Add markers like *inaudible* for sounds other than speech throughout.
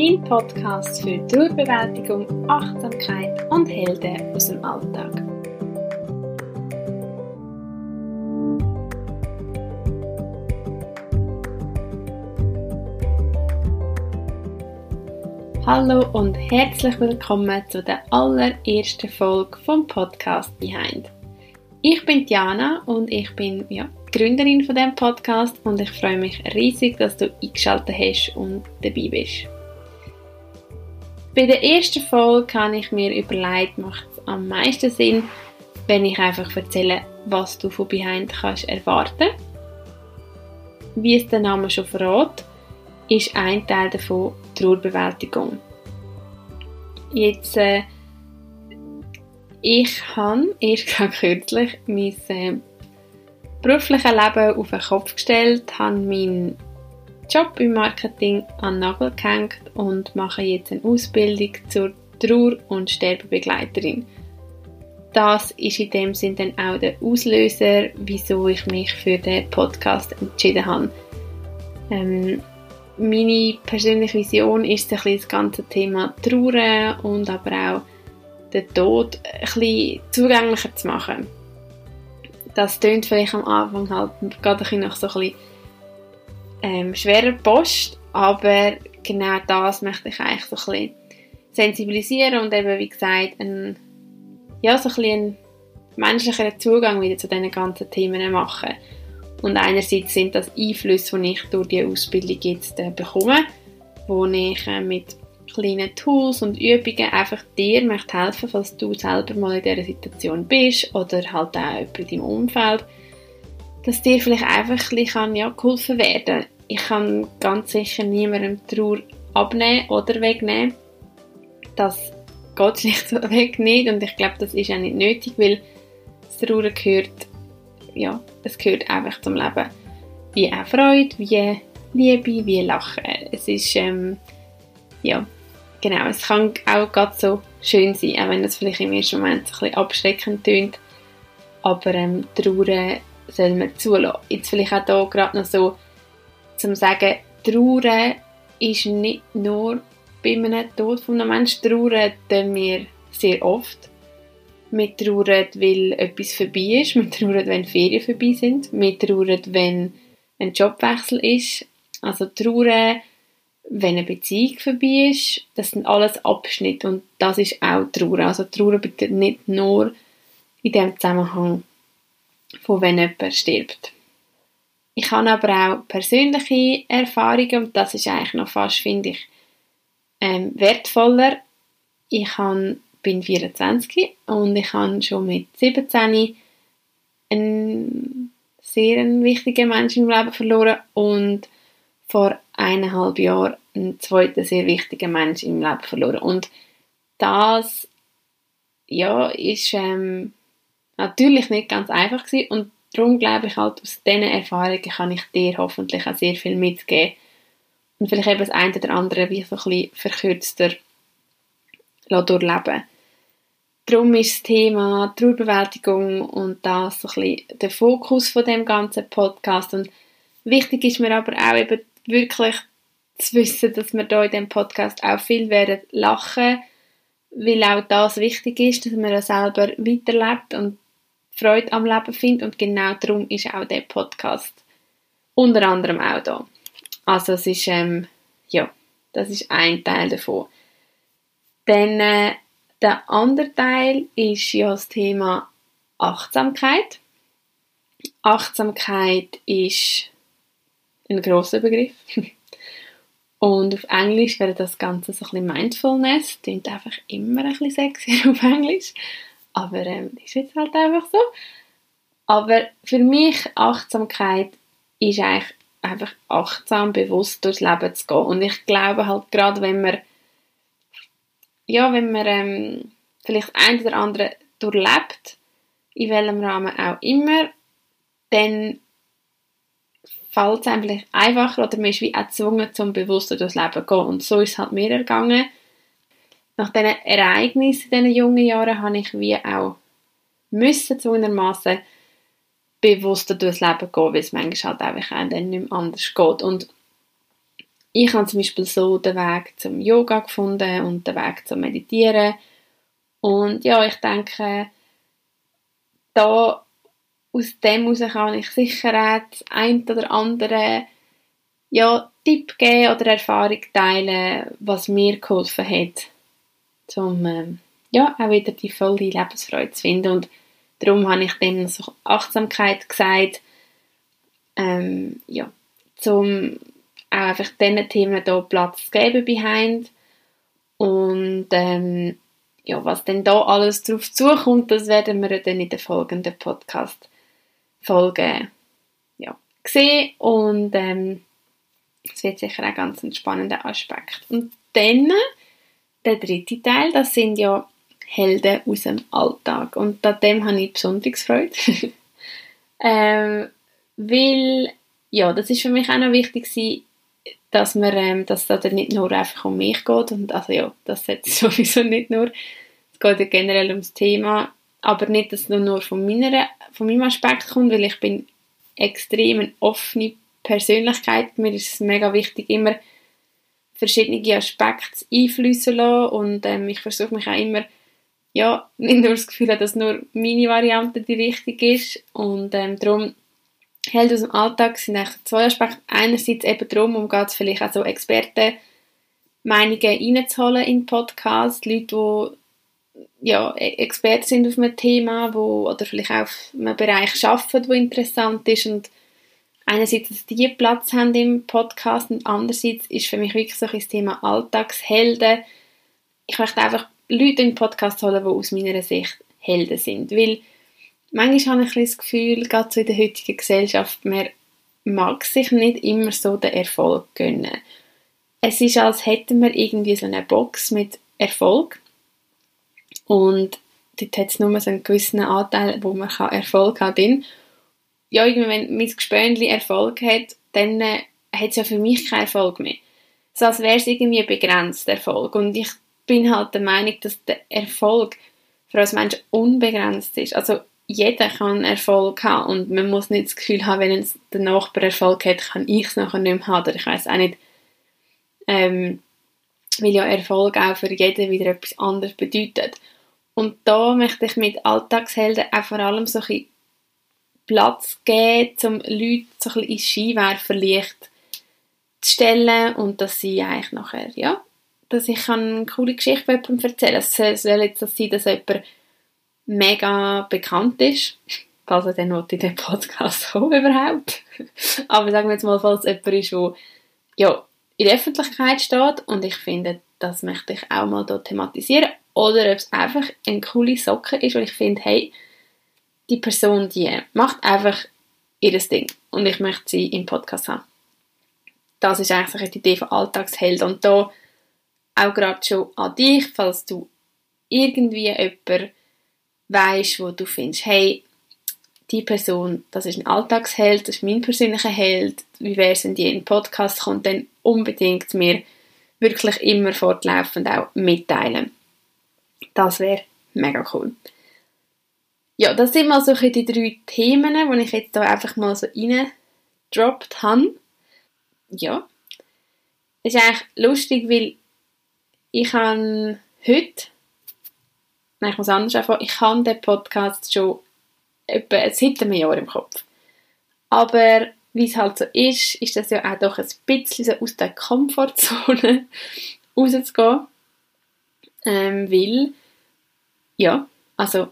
dein Podcast für Trauerbewältigung, Achtsamkeit und Helden aus dem Alltag. Hallo und herzlich willkommen zu der allerersten Folge vom Podcast Behind. Ich bin Diana und ich bin ja, Gründerin von dem Podcast und ich freue mich riesig, dass du eingeschaltet hast und dabei bist. Bei der ersten Folge habe ich mir überlegt, macht es am meisten Sinn, wenn ich einfach erzähle, was du von Behind kannst erwarten. Wie es der Name schon verrät, ist ein Teil davon Trauerbewältigung. Jetzt, äh, ich habe erst *laughs* kürzlich mein äh, berufliches Leben auf den Kopf gestellt, habe meinen Job im Marketing an den Nagel gehängt und mache jetzt eine Ausbildung zur Trauer- und Sterbebegleiterin. Das ist in dem Sinn dann auch der Auslöser, wieso ich mich für den Podcast entschieden habe. Ähm, meine persönliche Vision ist ein das ganze Thema Trauer und aber auch den Tod ein zugänglicher zu machen. Das klingt vielleicht am Anfang halt gerade ein bisschen nach so ein bisschen ähm, schwerer Post, aber genau das möchte ich eigentlich so ein bisschen sensibilisieren und eben, wie gesagt, ein, ja, so ein bisschen menschlicheren Zugang wieder zu diesen ganzen Themen machen. Und einerseits sind das Einflüsse, die ich durch die Ausbildung jetzt äh, bekomme, wo ich äh, mit kleinen Tools und Übungen einfach dir möchte helfen, falls du selber mal in dieser Situation bist oder halt auch jemand in deinem Umfeld, dass dir vielleicht einfach ein bisschen ja, geholfen werden Ich kann ganz sicher niemandem Trauer abnehmen oder wegnehmen. Das geht *laughs* schlichtweg nicht und ich glaube, das ist auch nicht nötig, weil das Trauer gehört, ja, es gehört einfach zum Leben. Wie auch Freude, wie Liebe, wie Lachen. Es ist, ähm, ja, genau, es kann auch gerade so schön sein, auch wenn das vielleicht im ersten Moment ein bisschen abschreckend tönt. Aber ähm, Trauer soll man zulassen. Jetzt vielleicht auch hier gerade noch so, zum sagen, Trauer ist nicht nur bei einem Tod von einem Menschen. Trauern tun wir sehr oft. Wir trauern, weil etwas vorbei ist. Wir trauern, wenn Ferien vorbei sind. Wir trauern, wenn ein Jobwechsel ist. Also trauern, wenn eine Beziehung vorbei ist. Das sind alles Abschnitte und das ist auch Trauer. Also Trauer bedeutet nicht nur in dem Zusammenhang von wenn jemand stirbt. Ich habe aber auch persönliche Erfahrungen und das ist eigentlich noch fast, finde ich, ähm, wertvoller. Ich habe, bin 24 und ich habe schon mit 17 einen sehr wichtigen Menschen im Leben verloren und vor eineinhalb Jahren einen zweiten sehr wichtigen Menschen im Leben verloren. Und das ja, ist ähm, natürlich nicht ganz einfach gewesen und darum glaube ich halt, aus diesen Erfahrungen kann ich dir hoffentlich auch sehr viel mitgeben. Und vielleicht eben das eine oder andere wie so ein bisschen verkürzter durchleben. Darum ist das Thema Trauerbewältigung und das so ein bisschen der Fokus von dem ganzen Podcast. Und wichtig ist mir aber auch eben wirklich zu wissen, dass wir hier in diesem Podcast auch viel werden lachen, weil auch das wichtig ist, dass man ja selber weiterlebt und Freude am Leben findet und genau darum ist auch der Podcast unter anderem auch da. Also es ist, ähm, ja, das ist ein Teil davon. Dann äh, der andere Teil ist ja das Thema Achtsamkeit. Achtsamkeit ist ein großer Begriff. *laughs* Und auf Englisch wäre das Ganze so ein bisschen Mindfulness. Klingt einfach immer ein bisschen sexy *laughs* auf Englisch. Aber ähm, ist jetzt halt einfach so. Aber für mich Achtsamkeit ist eigentlich einfach achtsam, bewusst durchs Leben zu gehen. Und ich glaube halt gerade, wenn man ja, wenn man ähm, vielleicht ein oder andere durchlebt, in welchem Rahmen auch immer, dann fällt es einem vielleicht einfacher oder man ist wie auch gezwungen, zum bewusster durchs Leben zu gehen. Und so ist es halt mir ergangen. Nach diesen Ereignissen in diesen jungen Jahren habe ich wie auch müssen, zwungenermassen bewusster durchs Leben gehen, weil es manchmal halt einfach auch dann nicht mehr anders geht. Und ich habe zum Beispiel so den Weg zum Yoga gefunden und den Weg zum Meditieren. Und ja, ich denke, da aus dem heraus kann ich sicher auch das ein oder andere ja, Tipp geben oder Erfahrung teilen, was mir geholfen hat, um ähm, ja, auch wieder die volle Lebensfreude zu finden. Und darum habe ich dann so Achtsamkeit gesagt, ähm, ja, zum auch einfach diesen Themen hier Platz zu geben behind. Und ähm, ja, was denn da alles drauf zukommt, das werden wir dann in der folgenden Podcast-Folge ja, sehen. Und ähm, es wird sicher auch ganz ein spannender Aspekt. Und dann der dritte Teil, das sind ja Helden aus dem Alltag. Und an dem habe ich besonders Freude. *laughs* ähm, weil, ja, das ist für mich auch noch wichtig gewesen, dass man, ähm, dass es da nicht nur einfach um mich geht und also ja, das jetzt *laughs* sowieso nicht nur, es geht ja generell ums Thema, aber nicht, dass es nur von, meiner, von meinem Aspekt kommt, weil ich bin extrem eine offene Persönlichkeit, mir ist es mega wichtig, immer verschiedene Aspekte einflüssen lassen. Und ähm, ich versuche mich auch immer ja, nicht nur das Gefühl dass nur meine Variante die richtige ist. Und ähm, darum Held aus dem Alltag sind eigentlich zwei Aspekte. Einerseits eben darum, um geht es vielleicht auch so Experten Meinungen reinzuholen in den Podcast, Leute, die ja, e-, Experten sind auf einem Thema, wo, oder vielleicht auch auf einem Bereich arbeiten, der interessant ist. Und einerseits, dass die Platz haben im Podcast und andererseits ist für mich wirklich so das Thema Alltagshelden. Ich möchte einfach Leute in den Podcast holen, die aus meiner Sicht Helden sind, weil manchmal habe ich das Gefühl, gerade so in der heutigen Gesellschaft, man mag sich nicht immer so den Erfolg gönnen. Es ist, als hätten wir irgendwie so eine Box mit Erfolg und dort hat es nur so einen gewissen Anteil, wo man Erfolg haben kann. Ja, wenn mein Gespönli Erfolg hat, dann äh, hat es ja für mich keinen Erfolg mehr. So als wäre es irgendwie begrenzt, Erfolg. Und ich bin halt der Meinung, dass der Erfolg für uns Menschen unbegrenzt ist. Also jeder kann Erfolg haben und man muss nicht das Gefühl haben, wenn der Nachbar Erfolg hat, kann ich es nachher nicht mehr haben. Oder ich weiß auch nicht, ähm, weil ja Erfolg auch für jeden wieder etwas anderes bedeutet. Und da möchte ich mit Alltagshelden auch vor allem so ein Platz geben, um Leute so ein bisschen ins Skiwerferlicht zu stellen und dass sie eigentlich nachher, ja, dass ich eine coole Geschichte jemandem erzählen kann. Es soll jetzt sein, dass jemand mega bekannt ist. *laughs* Er dann in den Podcast kommt überhaupt. *laughs* Aber sagen wir jetzt mal, falls jemand ist, der ja, in der Öffentlichkeit steht und ich finde, das möchte ich auch mal hier thematisieren. Oder ob es einfach eine coole Socke ist, weil ich finde, hey, die Person, die macht einfach ihr Ding und ich möchte sie im Podcast haben. Das ist eigentlich die Idee von Alltagsheld und da auch gerade schon an dich, falls du irgendwie jemanden weißt, wo du findest, hey, die Person, das ist ein Alltagsheld, das ist mein persönlicher Held, wie wäre es, wenn die in den Podcast kommt, dann unbedingt mir wirklich immer fortlaufend auch mitteilen. Das wäre mega cool. Ja, das sind mal so die drei Themen, die ich jetzt da einfach mal so reingedroppt habe. Ja. Es ist eigentlich lustig, weil ich habe heute Nein, ich muss anders anfangen. Ich habe den Podcast schon etwa seit einem Jahr im Kopf. Aber wie es halt so ist, ist das ja auch doch ein bisschen so aus der Komfortzone *laughs* rauszugehen. Ähm, weil, ja, also,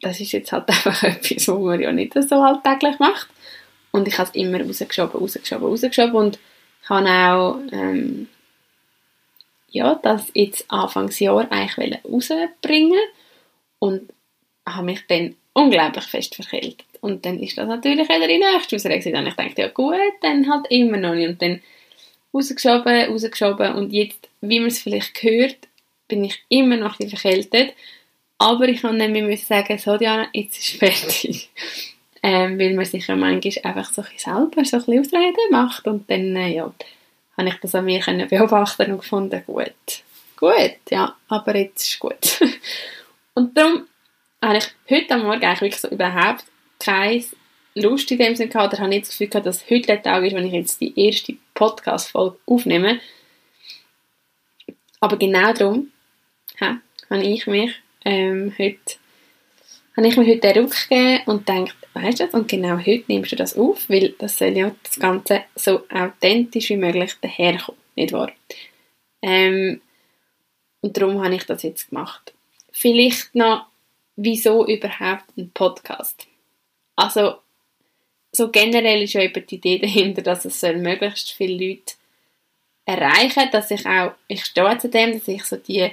das ist jetzt halt *laughs* einfach etwas, was man ja nicht so alltäglich macht. Und ich habe es immer rausgeschoben, rausgeschoben, rausgeschoben und habe auch ähm, ja, das jetzt Anfangsjahr eigentlich rausbringen und habe mich dann unglaublich fest verkältet. Und dann ist das natürlich wieder in der Ausrede. Und ich dachte, ja gut, dann halt immer noch nicht. Und dann rausgeschoben, rausgeschoben und jetzt, wie man es vielleicht hört, bin ich immer noch ein verkältet. Aber ich kann nämlich sagen, so Diana, jetzt ist *laughs* fertig. ähm, weil man sich ja manchmal einfach so ein selber so ein bisschen Ausreden macht und dann, äh, ja, habe ich das an mir beobachten und gefunden, gut, gut, ja, aber jetzt ist gut. *laughs* und darum habe ich heute am Morgen eigentlich wirklich so überhaupt keine Lust in dem Sinne gehabt, oder habe nicht das Gefühl gehabt, dass heute der Tag ist, wenn ich jetzt die erste Podcast-Folge aufnehmen. Aber genau darum ha, habe ich mich ähm, heute habe ich mir heute den Ruck gegeben und gedacht, weißt du und genau heute nimmst du das auf, weil das soll ja das Ganze so authentisch wie möglich daherkommen, nicht wahr? Ähm, und darum habe ich das jetzt gemacht. Vielleicht noch, wieso überhaupt ein Podcast? Also, so generell ist ja eben die Idee dahinter, dass es soll möglichst viele Leute erreichen, dass ich auch, ich stehe zu dem, dass ich so die,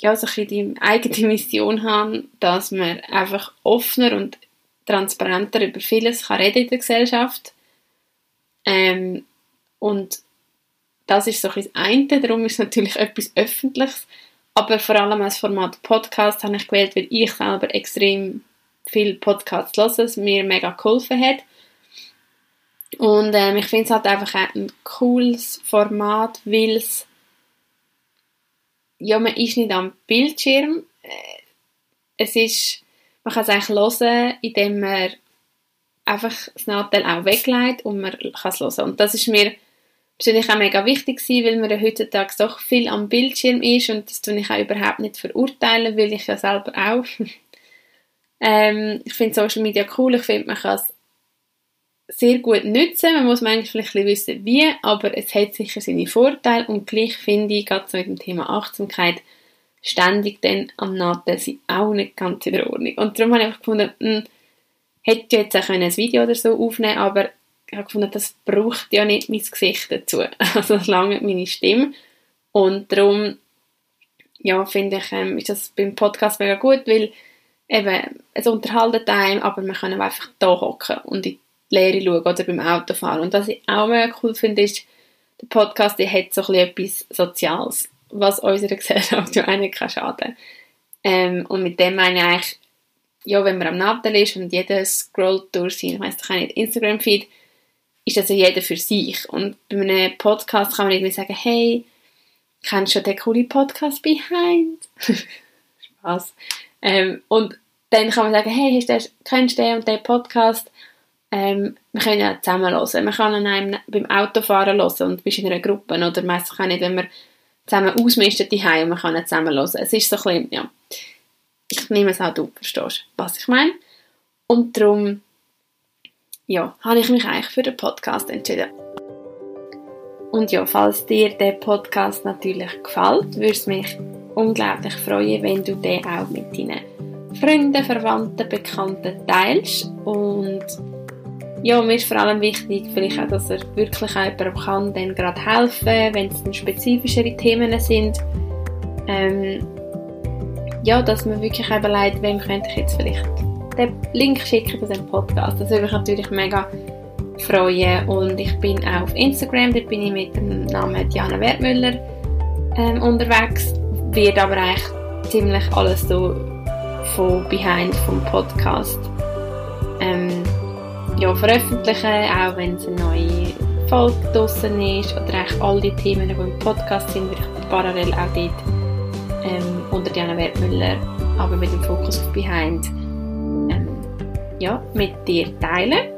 ja, so ein die eigene Mission habe, dass man einfach offener und transparenter über vieles kann reden in der Gesellschaft. Ähm, und das ist so ein das eine, darum ist es natürlich etwas Öffentliches, aber vor allem als Format Podcast habe ich gewählt, weil ich selber extrem viel Podcasts höre, es mir mega geholfen hat. Und ähm, ich finde es halt einfach ein cooles Format, weil es ja, man ist nicht am Bildschirm. Äh, es ist, man kann es eigentlich hören, indem man einfach das Nachteil auch weglegt und man kann es hören. Und das ist mir persönlich auch mega wichtig gewesen, weil man heutzutage doch viel am Bildschirm ist und das tue ich auch überhaupt nicht verurteilen, weil ich ja selber auch. *laughs* ähm, ich finde Social Media cool, ich finde, man kann es sehr gut nutzen. Man muss manchmal vielleicht ein wissen, wie, aber es hat sicher seine Vorteile und gleich finde ich, gerade so mit dem Thema Achtsamkeit, ständig dann am Nadel sind auch nicht ganz in der Ordnung. Und darum habe ich einfach gefunden, mh, hm, hätte jetzt auch ein Video oder so aufnehmen aber ich habe gefunden, das braucht ja nicht mein Gesicht dazu. *laughs* Also das lange meine Stimme. Und darum, ja, finde ich, ähm, ist das beim Podcast mega gut, weil eben, es unterhaltet einem, aber man kann einfach da hocken und in die Lehre schauen oder beim Autofahren. Und was ich auch mega cool finde, ist, der Podcast der hat so etwas Soziales, was unserer *laughs* Gesellschaft ja eigentlich kann schaden ähm, Und mit dem meine ich eigentlich, ja, wenn man am Nadel ist und jeder scrollt durch sein, ich weiss doch nicht, Instagram-Feed, ist das ja jeder für sich. Und bei einem Podcast kann man irgendwie sagen, hey, kennst du den coolen Podcast Behind? *laughs* Spaß. Ähm, und dann kann man sagen, hey, hast du, kennst du den und den Podcast? Ähm, wir können ja zusammen hören. Man kann einem beim Autofahren hören und bist in einer Gruppe. Oder meistens auch nicht, wenn man zusammen ausmistet die und man kann nicht zusammen hören. Es ist so ein bisschen, ja. Ich nehme es auch, du verstehst, was ich meine. Und darum, ja, habe ich mich eigentlich für den Podcast entschieden. Und ja, falls dir der Podcast natürlich gefällt, würde es mich unglaublich freuen, wenn du den auch mit deinen Freunden, Verwandten, Bekannten teilst. Und ja, mir ist vor allem wichtig, vielleicht auch, dass er wirklich auch jemandem kann, dann gerade helfen, wenn es dann spezifischere Themen sind. Ähm, ja, dass man wirklich überlegt, wem könnte ich jetzt vielleicht den Link schicken zu diesem Podcast. Das würde mich natürlich mega freuen. Und ich bin auch auf Instagram, da bin ich mit dem Namen Diana Wertmüller ähm, unterwegs. Wird aber eigentlich ziemlich alles so von Behind vom Podcast ähm, ja, veröffentlichen, auch wenn es eine neue Folge draussen ist oder eigentlich all die Themen, die im Podcast sind, würde ich parallel auch dort ähm, unter Diana Wertmüller, aber mit dem Fokus auf Behind ja, mit dir teilen.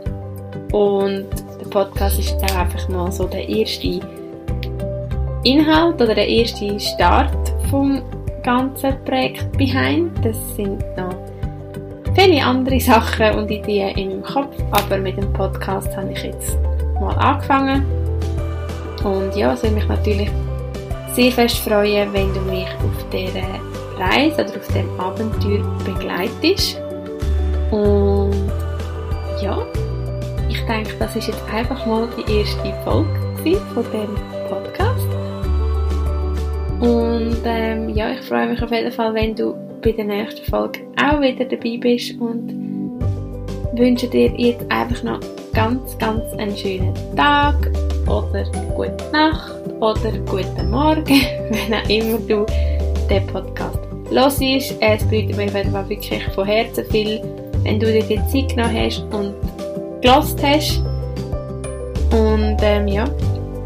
Und der Podcast ist jetzt auch einfach mal so der erste Inhalt oder der erste Start vom ganzen Projekt Behind. Das sind noch viele andere Sachen und Ideen in meinem Kopf, aber mit dem Podcast habe ich jetzt mal angefangen. Und ja, es würde mich natürlich sehr fest freuen, wenn du mich auf dieser Reise oder auf dem Abenteuer begleitest. Und ja, ich denke, das ist jetzt einfach mal die erste Folge von dem Podcast. Und ähm, ja, ich freue mich auf jeden Fall, wenn du bei der nächsten Folge auch wieder dabei bist und wünsche dir jetzt einfach noch ganz, ganz einen schönen Tag oder gute Nacht oder guten Morgen, *laughs* wenn auch immer du den Podcast hörst. Es bedeutet mir wirklich von Herzen viel wenn du dir die Zeit genommen hast und gelost hast. Und ähm, ja,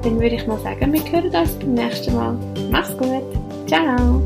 dann würde ich mal sagen, wir hören uns beim nächsten Mal. Mach's gut. Ciao.